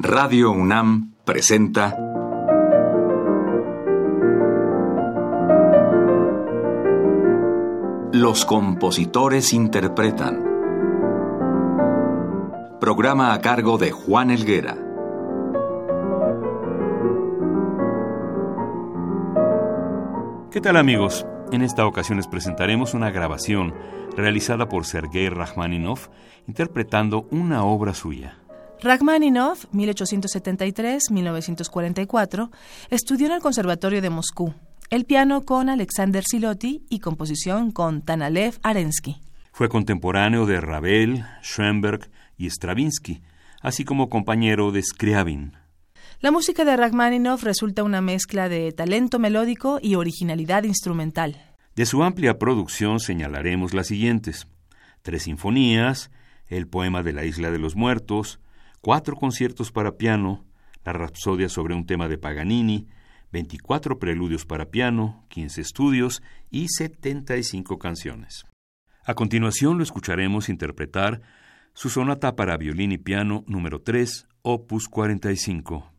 Radio UNAM presenta Los compositores interpretan. Programa a cargo de Juan Elguera. ¿Qué tal amigos? En esta ocasión les presentaremos una grabación realizada por Sergei Rachmaninoff interpretando una obra suya. Rachmaninoff, 1873-1944, estudió en el Conservatorio de Moscú, el piano con Alexander Silotti y composición con Tanalev Arensky. Fue contemporáneo de Ravel, Schoenberg y Stravinsky, así como compañero de Scriabin. La música de Rachmaninoff resulta una mezcla de talento melódico y originalidad instrumental. De su amplia producción señalaremos las siguientes: tres sinfonías, el poema de la Isla de los Muertos, cuatro conciertos para piano, la Rapsodia sobre un tema de Paganini, 24 preludios para piano, 15 estudios y 75 canciones. A continuación lo escucharemos interpretar su sonata para violín y piano número 3, opus 45.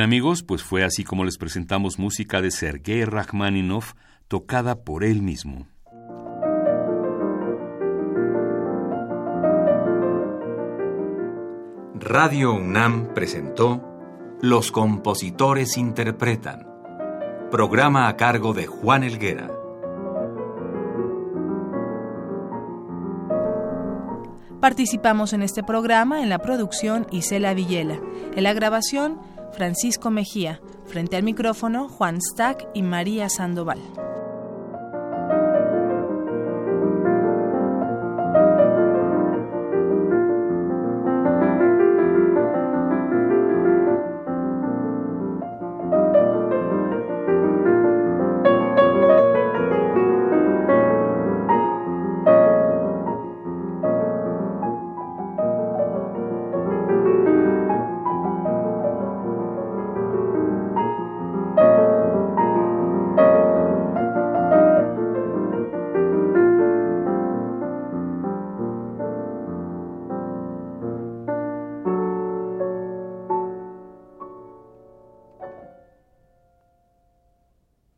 Bien amigos, pues fue así como les presentamos música de Sergei Rachmaninoff tocada por él mismo. Radio UNAM presentó Los compositores interpretan, programa a cargo de Juan Elguera. Participamos en este programa en la producción Isela Villela, en la grabación Francisco Mejía, frente al micrófono Juan Stack y María Sandoval.